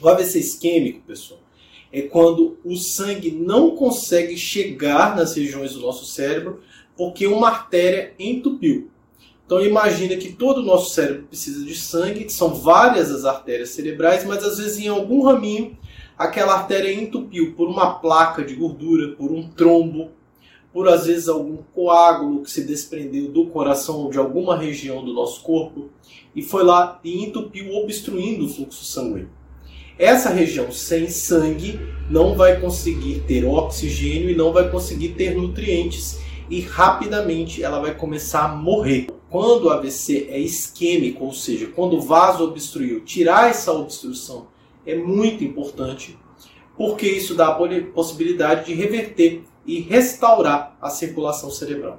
O AVC isquêmico, pessoal, é quando o sangue não consegue chegar nas regiões do nosso cérebro porque uma artéria entupiu. Então imagina que todo o nosso cérebro precisa de sangue, são várias as artérias cerebrais, mas às vezes em algum raminho aquela artéria entupiu por uma placa de gordura, por um trombo, por às vezes algum coágulo que se desprendeu do coração ou de alguma região do nosso corpo e foi lá e entupiu, obstruindo o fluxo sanguíneo. Essa região sem sangue não vai conseguir ter oxigênio e não vai conseguir ter nutrientes e rapidamente ela vai começar a morrer. Quando o AVC é isquêmico, ou seja, quando o vaso obstruiu, tirar essa obstrução é muito importante, porque isso dá a possibilidade de reverter e restaurar a circulação cerebral.